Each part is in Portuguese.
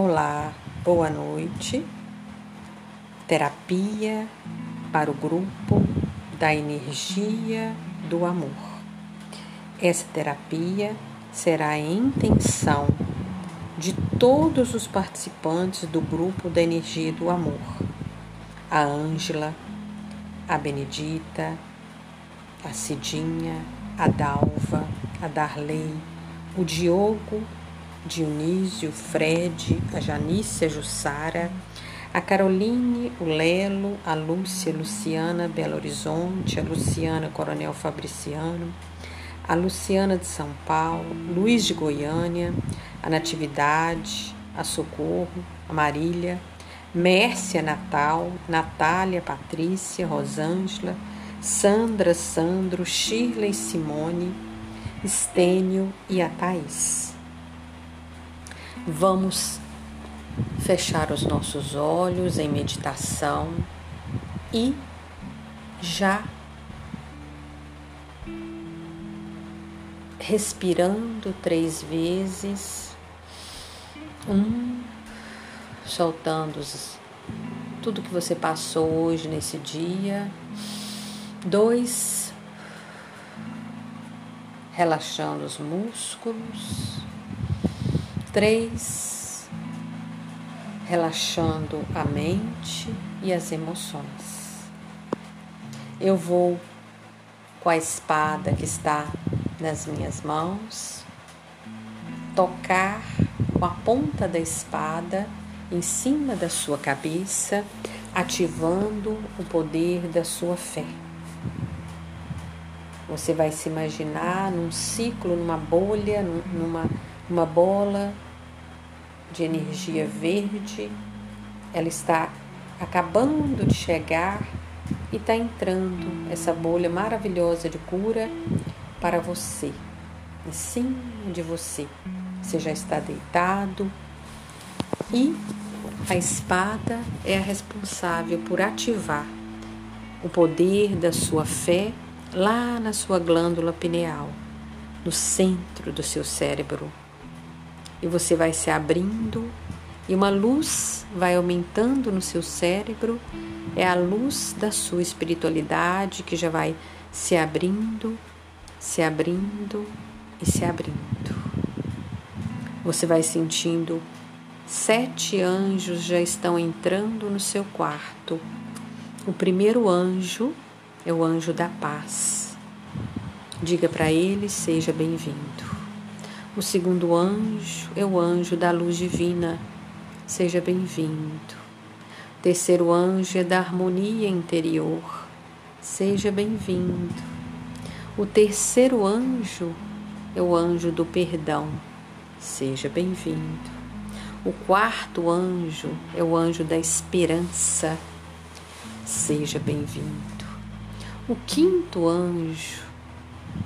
Olá, boa noite. Terapia para o grupo da energia do amor. Essa terapia será a intenção de todos os participantes do grupo da energia do amor. A Ângela, a Benedita, a Cidinha, a Dalva, a Darley, o Diogo Dionísio, Fred, a Janice, a Jussara, a Caroline, o Lelo, a Lúcia, Luciana, Belo Horizonte, a Luciana, Coronel Fabriciano, a Luciana de São Paulo, Luiz de Goiânia, a Natividade, a Socorro, a Marília, Mércia Natal, Natália, Patrícia, Rosângela, Sandra, Sandro, Shirley, Simone, Estênio e a Thaís. Vamos fechar os nossos olhos em meditação e já respirando três vezes, um, soltando tudo que você passou hoje nesse dia, dois, relaxando os músculos Três, relaxando a mente e as emoções. Eu vou com a espada que está nas minhas mãos, tocar com a ponta da espada em cima da sua cabeça, ativando o poder da sua fé. Você vai se imaginar num ciclo, numa bolha, numa uma bola de energia verde. Ela está acabando de chegar e está entrando essa bolha maravilhosa de cura para você, em cima de você. Você já está deitado e a espada é a responsável por ativar o poder da sua fé lá na sua glândula pineal, no centro do seu cérebro e você vai se abrindo e uma luz vai aumentando no seu cérebro. É a luz da sua espiritualidade que já vai se abrindo, se abrindo e se abrindo. Você vai sentindo sete anjos já estão entrando no seu quarto. O primeiro anjo é o anjo da paz. Diga para ele: seja bem-vindo. O segundo anjo é o anjo da luz divina. Seja bem-vindo. O terceiro anjo é da harmonia interior. Seja bem-vindo. O terceiro anjo é o anjo do perdão. Seja bem-vindo. O quarto anjo é o anjo da esperança. Seja bem-vindo. O quinto anjo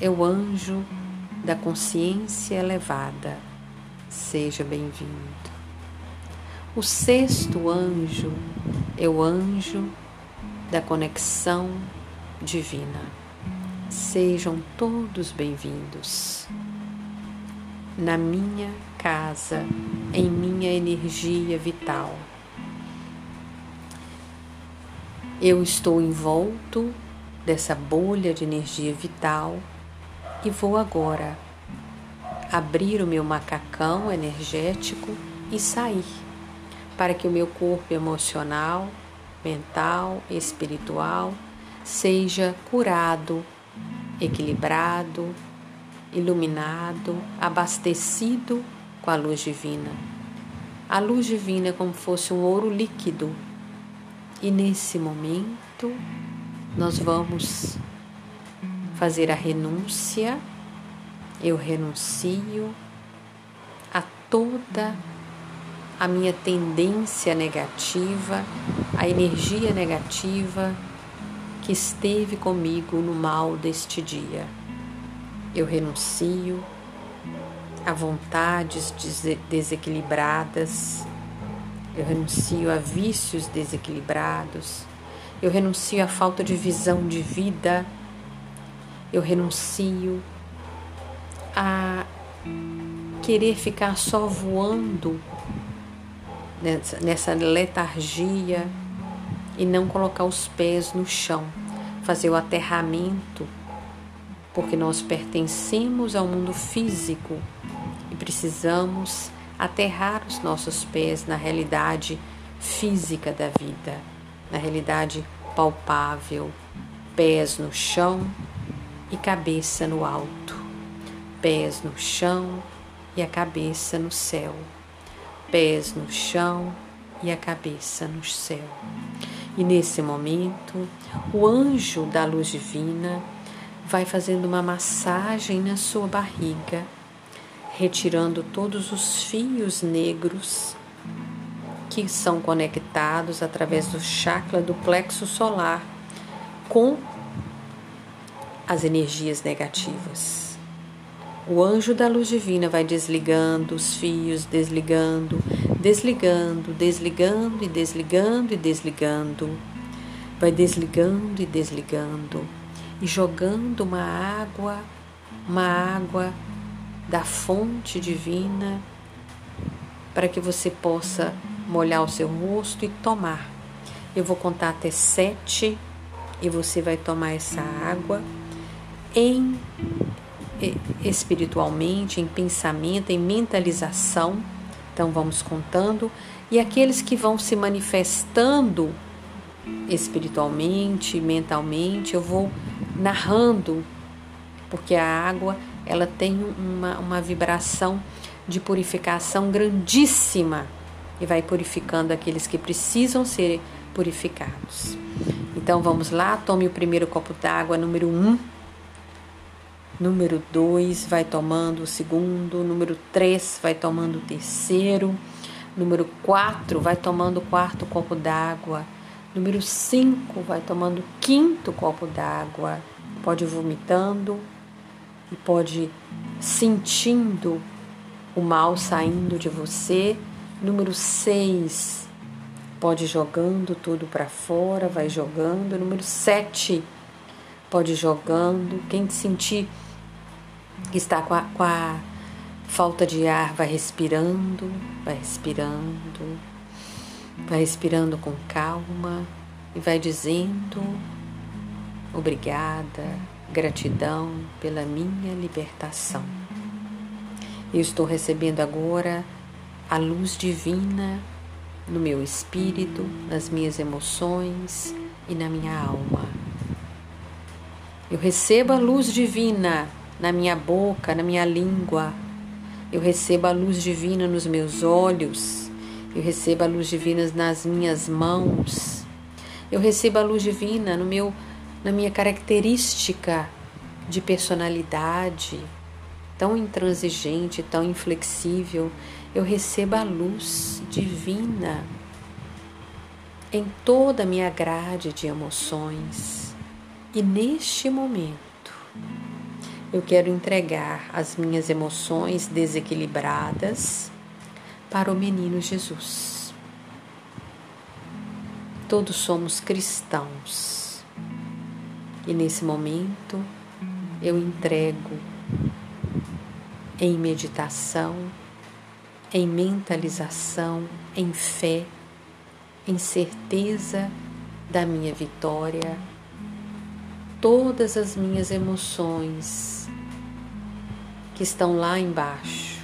é o anjo da consciência elevada. Seja bem-vindo. O sexto anjo é o anjo da conexão divina. Sejam todos bem-vindos. Na minha casa, em minha energia vital. Eu estou envolto dessa bolha de energia vital e vou agora abrir o meu macacão energético e sair, para que o meu corpo emocional, mental, espiritual seja curado, equilibrado, iluminado, abastecido com a luz divina. A luz divina é como fosse um ouro líquido. E nesse momento nós vamos fazer a renúncia, eu renuncio a toda a minha tendência negativa, a energia negativa que esteve comigo no mal deste dia. Eu renuncio a vontades desequilibradas, eu renuncio a vícios desequilibrados, eu renuncio à falta de visão de vida eu renuncio a querer ficar só voando nessa, letargia e não colocar os pés no chão, fazer o aterramento, porque nós pertencemos ao mundo físico e precisamos aterrar os nossos pés na realidade física da vida, na realidade palpável, pés no chão e cabeça no alto, pés no chão e a cabeça no céu, pés no chão e a cabeça no céu. E nesse momento, o anjo da luz divina vai fazendo uma massagem na sua barriga, retirando todos os fios negros que são conectados através do chakra do plexo solar com as energias negativas. O anjo da luz divina vai desligando os fios, desligando, desligando, desligando e desligando e desligando. Vai desligando e desligando e jogando uma água, uma água da fonte divina para que você possa molhar o seu rosto e tomar. Eu vou contar até sete e você vai tomar essa água em espiritualmente, em pensamento, em mentalização. Então vamos contando e aqueles que vão se manifestando espiritualmente, mentalmente, eu vou narrando, porque a água ela tem uma, uma vibração de purificação grandíssima e vai purificando aqueles que precisam ser purificados. Então vamos lá, tome o primeiro copo d'água, número 1. Um. Número 2, vai tomando o segundo. Número 3, vai tomando o terceiro. Número 4, vai tomando o quarto copo d'água. Número 5, vai tomando o quinto copo d'água. Pode ir vomitando e pode sentindo o mal saindo de você Número 6, pode ir jogando tudo para fora, vai jogando. Número 7, pode ir jogando. Quem sentir que está com a, com a falta de ar, vai respirando, vai respirando, vai respirando com calma e vai dizendo obrigada, gratidão pela minha libertação. Eu estou recebendo agora a luz divina no meu espírito, nas minhas emoções e na minha alma. Eu recebo a luz divina na minha boca, na minha língua. Eu recebo a luz divina nos meus olhos. Eu recebo a luz divina nas minhas mãos. Eu recebo a luz divina no meu na minha característica de personalidade, tão intransigente, tão inflexível eu recebo a luz divina em toda a minha grade de emoções. E neste momento, eu quero entregar as minhas emoções desequilibradas para o menino Jesus. Todos somos cristãos. E nesse momento, eu entrego em meditação em mentalização, em fé, em certeza da minha vitória, todas as minhas emoções que estão lá embaixo,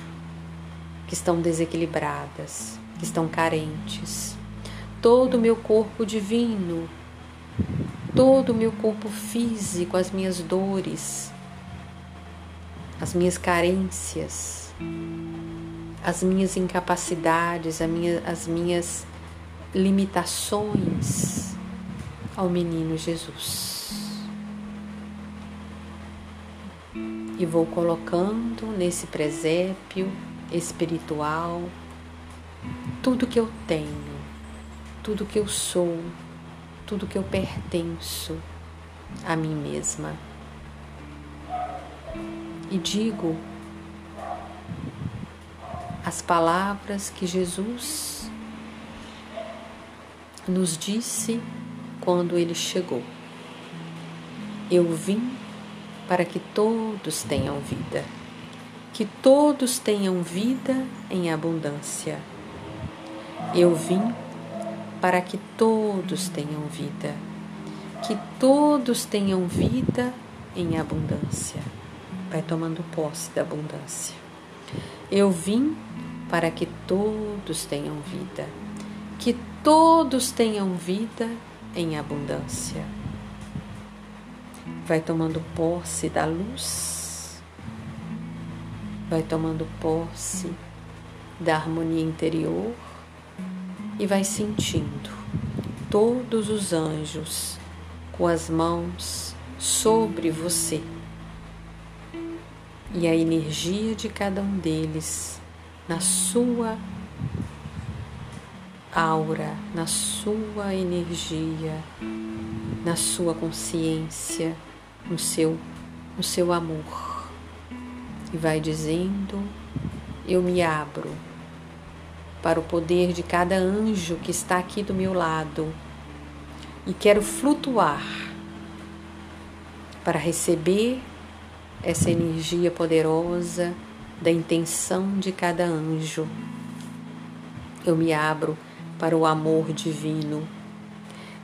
que estão desequilibradas, que estão carentes, todo o meu corpo divino, todo o meu corpo físico, as minhas dores, as minhas carências, as minhas incapacidades, as minhas limitações ao menino Jesus. E vou colocando nesse presépio espiritual tudo que eu tenho, tudo que eu sou, tudo que eu pertenço a mim mesma. E digo as palavras que Jesus nos disse quando ele chegou. Eu vim para que todos tenham vida, que todos tenham vida em abundância. Eu vim para que todos tenham vida, que todos tenham vida em abundância. Vai tomando posse da abundância. Eu vim para que todos tenham vida, que todos tenham vida em abundância. Vai tomando posse da luz, vai tomando posse da harmonia interior. E vai sentindo todos os anjos com as mãos sobre você. E a energia de cada um deles na sua aura, na sua energia, na sua consciência, no seu, no seu amor. E vai dizendo: Eu me abro para o poder de cada anjo que está aqui do meu lado e quero flutuar para receber essa energia poderosa da intenção de cada anjo. Eu me abro para o amor divino.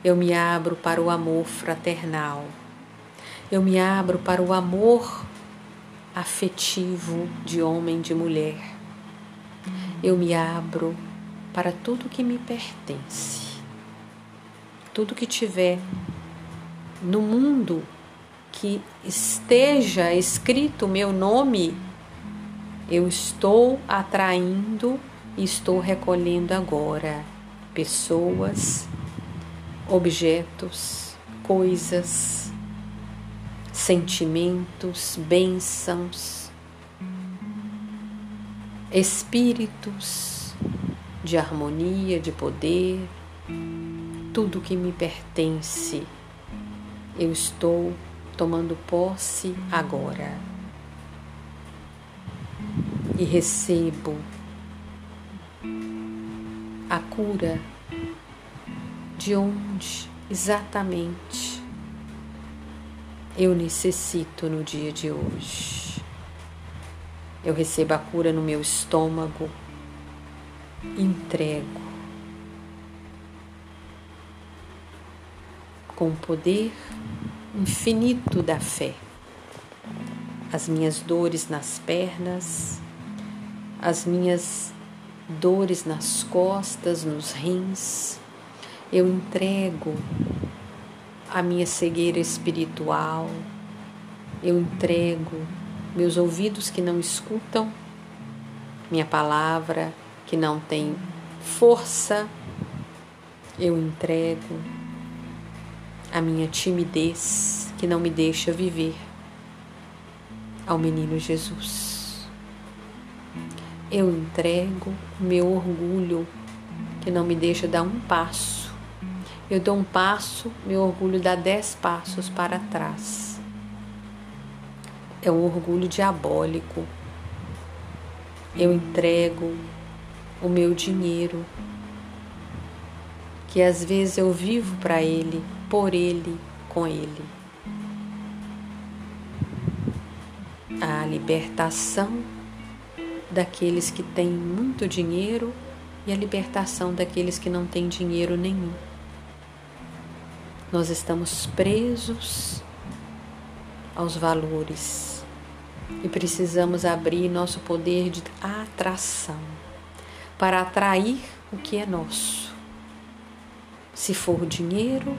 Eu me abro para o amor fraternal. Eu me abro para o amor afetivo de homem e de mulher. Eu me abro para tudo que me pertence. Tudo que tiver no mundo que esteja escrito meu nome, eu estou atraindo e estou recolhendo agora pessoas, objetos, coisas, sentimentos, bênçãos, espíritos de harmonia, de poder, tudo que me pertence. Eu estou tomando posse agora. E recebo a cura de onde exatamente eu necessito no dia de hoje. Eu recebo a cura no meu estômago, entrego com o poder infinito da fé. As minhas dores nas pernas, as minhas dores nas costas, nos rins, eu entrego a minha cegueira espiritual, eu entrego meus ouvidos que não escutam, minha palavra que não tem força, eu entrego a minha timidez que não me deixa viver ao menino Jesus. Eu entrego meu orgulho que não me deixa dar um passo. Eu dou um passo, meu orgulho dá dez passos para trás. É um orgulho diabólico. Eu entrego o meu dinheiro, que às vezes eu vivo para ele, por Ele, com Ele. A libertação daqueles que têm muito dinheiro e a libertação daqueles que não têm dinheiro nenhum. Nós estamos presos aos valores e precisamos abrir nosso poder de atração para atrair o que é nosso. Se for dinheiro,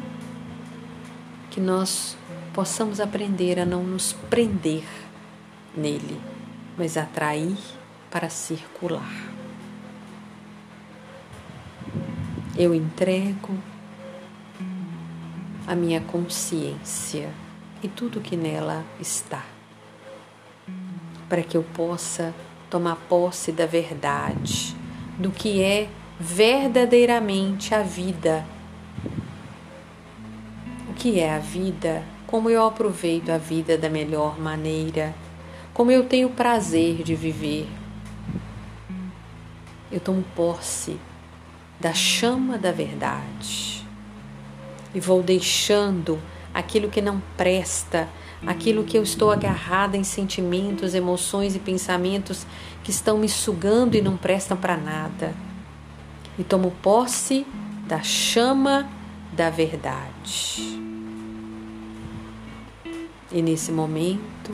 que nós possamos aprender a não nos prender nele, mas atrair para circular. Eu entrego a minha consciência e tudo que nela está, para que eu possa tomar posse da verdade, do que é verdadeiramente a vida. Que é a vida, como eu aproveito a vida da melhor maneira, como eu tenho prazer de viver. Eu tomo posse da chama da verdade e vou deixando aquilo que não presta, aquilo que eu estou agarrada em sentimentos, emoções e pensamentos que estão me sugando e não prestam para nada. e tomo posse da chama da verdade. E nesse momento,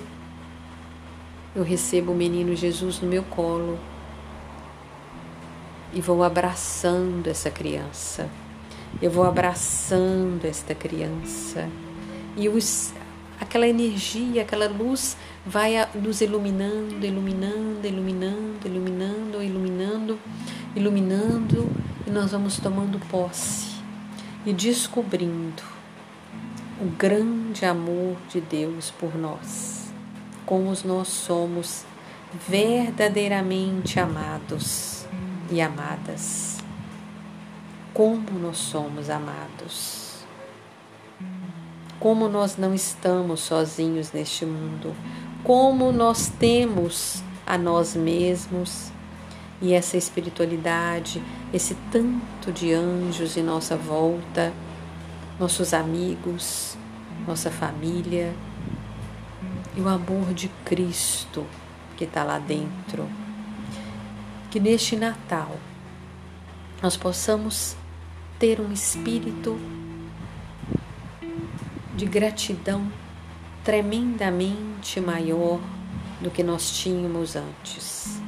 eu recebo o menino Jesus no meu colo e vou abraçando essa criança. Eu vou abraçando esta criança e os, aquela energia, aquela luz vai nos iluminando, iluminando, iluminando, iluminando, iluminando, iluminando e nós vamos tomando posse e descobrindo o grande amor de Deus por nós, como nós somos verdadeiramente amados e amadas. Como nós somos amados. Como nós não estamos sozinhos neste mundo. Como nós temos a nós mesmos e essa espiritualidade, esse tanto de anjos em nossa volta nossos amigos, nossa família e o amor de Cristo que está lá dentro. Que neste Natal nós possamos ter um espírito de gratidão tremendamente maior do que nós tínhamos antes,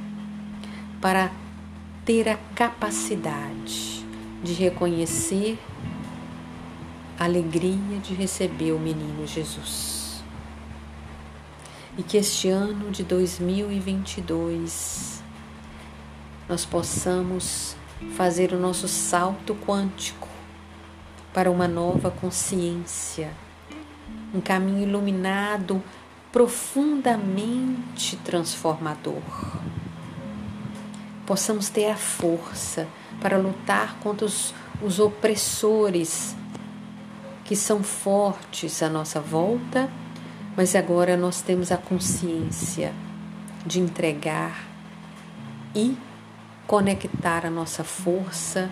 para ter a capacidade de reconhecer a alegria de receber o menino Jesus. E que este ano de 2022 nós possamos fazer o nosso salto quântico para uma nova consciência, um caminho iluminado profundamente transformador. Possamos ter a força para lutar contra os, os opressores que são fortes à nossa volta, mas agora nós temos a consciência de entregar e conectar a nossa força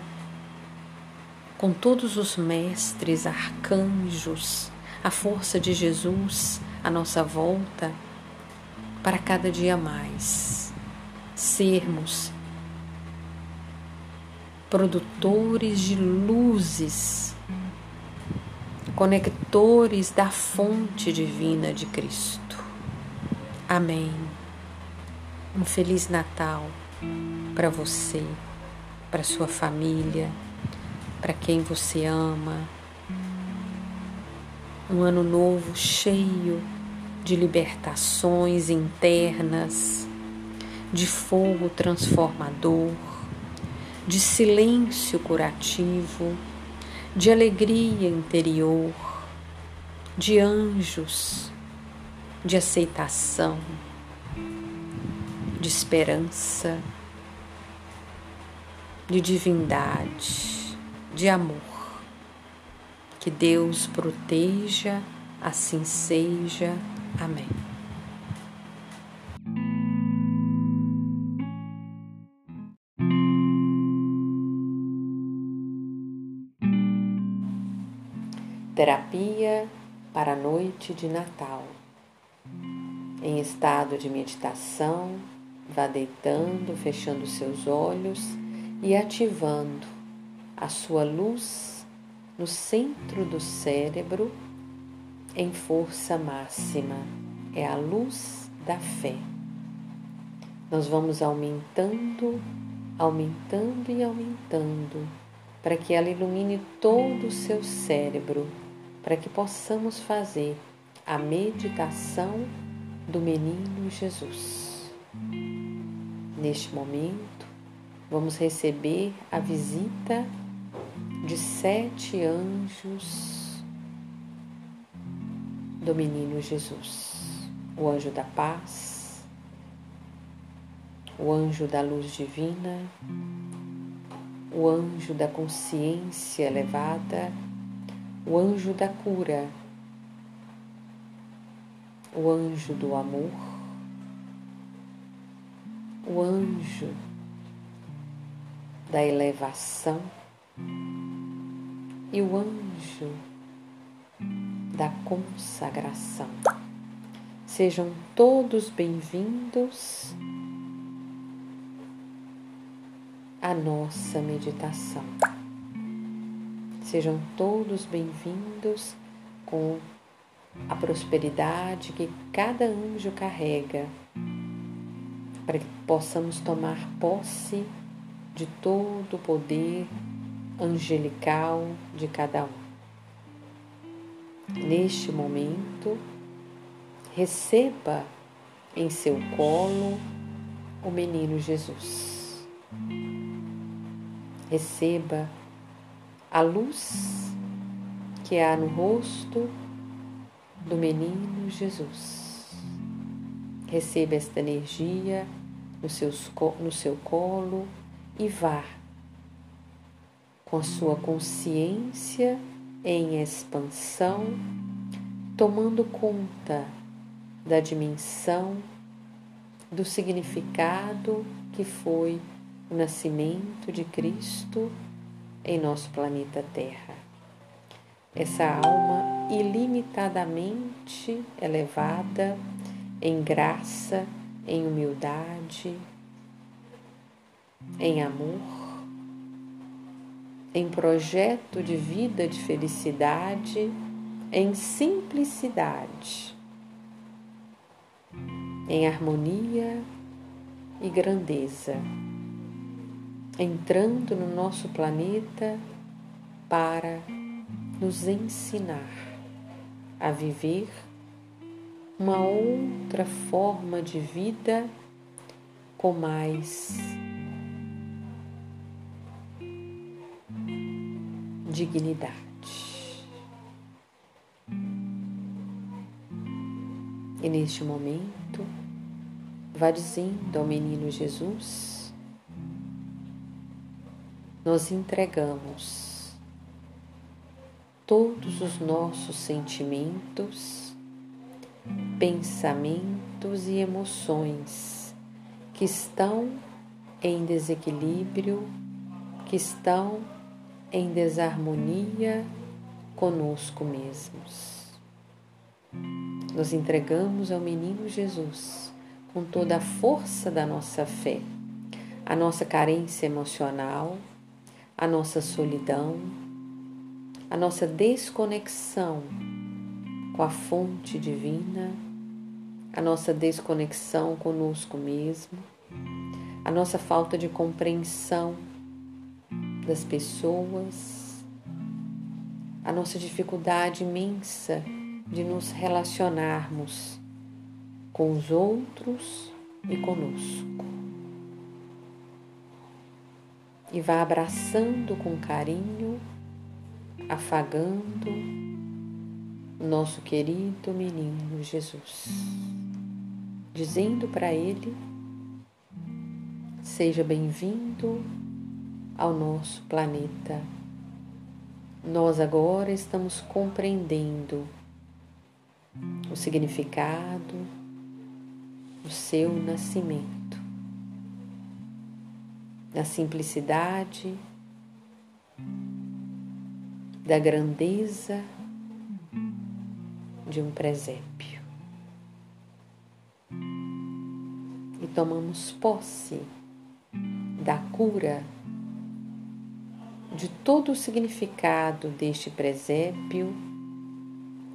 com todos os mestres, arcanjos, a força de Jesus à nossa volta, para cada dia mais sermos produtores de luzes conectores da fonte divina de Cristo. Amém. Um feliz Natal para você, para sua família, para quem você ama. Um ano novo cheio de libertações internas, de fogo transformador, de silêncio curativo de alegria interior, de anjos, de aceitação, de esperança, de divindade, de amor. Que Deus proteja, assim seja. Amém. Terapia para a noite de Natal. Em estado de meditação, vá deitando, fechando seus olhos e ativando a sua luz no centro do cérebro em força máxima. É a luz da fé. Nós vamos aumentando, aumentando e aumentando para que ela ilumine todo o seu cérebro para que possamos fazer a meditação do menino Jesus. Neste momento, vamos receber a visita de sete anjos do menino Jesus: o anjo da paz, o anjo da luz divina, o anjo da consciência elevada o anjo da cura, o anjo do amor, o anjo da elevação e o anjo da consagração. Sejam todos bem-vindos a nossa meditação. Sejam todos bem-vindos com a prosperidade que cada anjo carrega, para que possamos tomar posse de todo o poder angelical de cada um. Neste momento, receba em seu colo o menino Jesus. Receba a luz que há no rosto do menino Jesus. Receba esta energia no, seus, no seu colo e vá com a sua consciência em expansão, tomando conta da dimensão do significado que foi o nascimento de Cristo em nosso planeta Terra. Essa alma ilimitadamente elevada em graça, em humildade, em amor, em projeto de vida de felicidade, em simplicidade, em harmonia e grandeza, entrando no nosso planeta para nos ensinar a viver uma outra forma de vida com mais dignidade. E neste momento, vá dizendo ao menino Jesus: Nós entregamos todos os nossos sentimentos, pensamentos e emoções que estão em desequilíbrio, que estão em desarmonia conosco mesmos. Nos entregamos ao menino Jesus com toda a força da nossa fé, a nossa carência emocional, a nossa solidão, a nossa desconexão com a fonte divina, a nossa desconexão conosco mesmo, a nossa falta de compreensão das pessoas, a nossa dificuldade imensa de nos relacionarmos com os outros e conosco. E vá abraçando com carinho, afagando o nosso querido menino Jesus, dizendo para ele: Seja bem-vindo ao nosso planeta. Nós agora estamos compreendendo o significado do seu nascimento, da simplicidade, da grandeza de um presépio. E tomamos posse da cura de todo o significado deste presépio,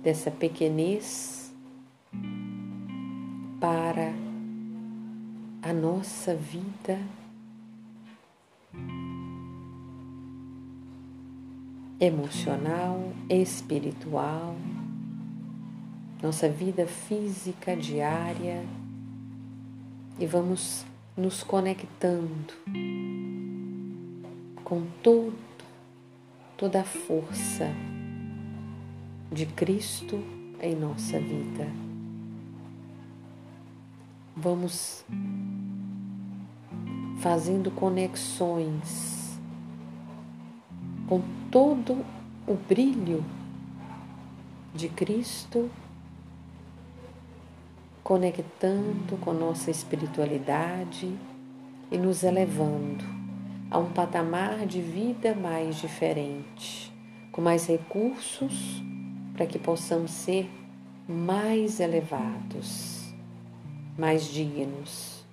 dessa pequenez para a nossa vida. Emocional, espiritual, nossa vida física diária. E vamos nos conectando com todo toda a força de Cristo em nossa vida. Vamos fazendo conexões com todo o brilho de Cristo, conectando com nossa espiritualidade e nos elevando a um patamar de vida mais diferente, com mais recursos para que possamos ser mais elevados, mais dignos,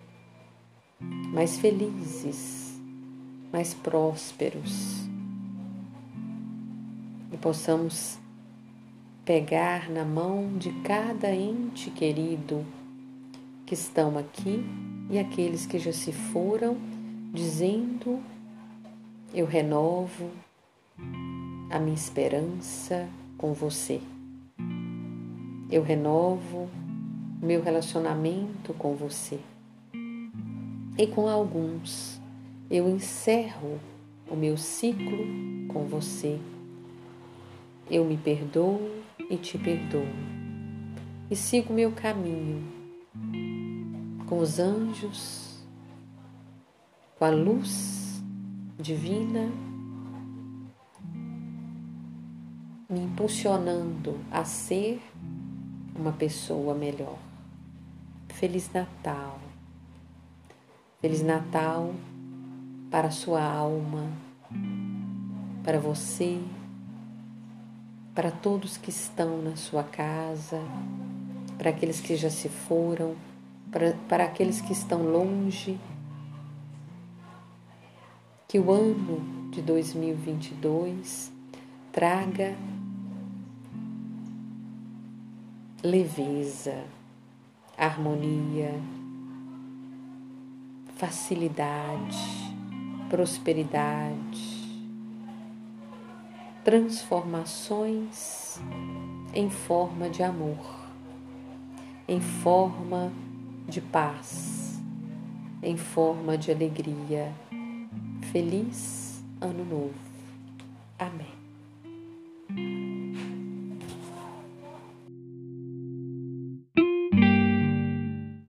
mais felizes, mais prósperos. E possamos pegar na mão de cada ente querido que estão aqui e aqueles que já se foram, dizendo: Eu renovo a minha esperança com você. Eu renovo meu relacionamento com você. E com alguns, eu encerro o meu ciclo com você. Eu me perdoo e te perdoo. E sigo meu caminho com os anjos, com a luz divina me impulsionando a ser uma pessoa melhor. Feliz Natal. Feliz Natal para a sua alma, para você, para todos que estão na sua casa, para aqueles que já se foram, para, para aqueles que estão longe. Que o ano de 2022 traga leveza, harmonia, facilidade, prosperidade, transformações em forma de amor, em forma de paz, em forma de alegria. Feliz Ano Novo. Amém.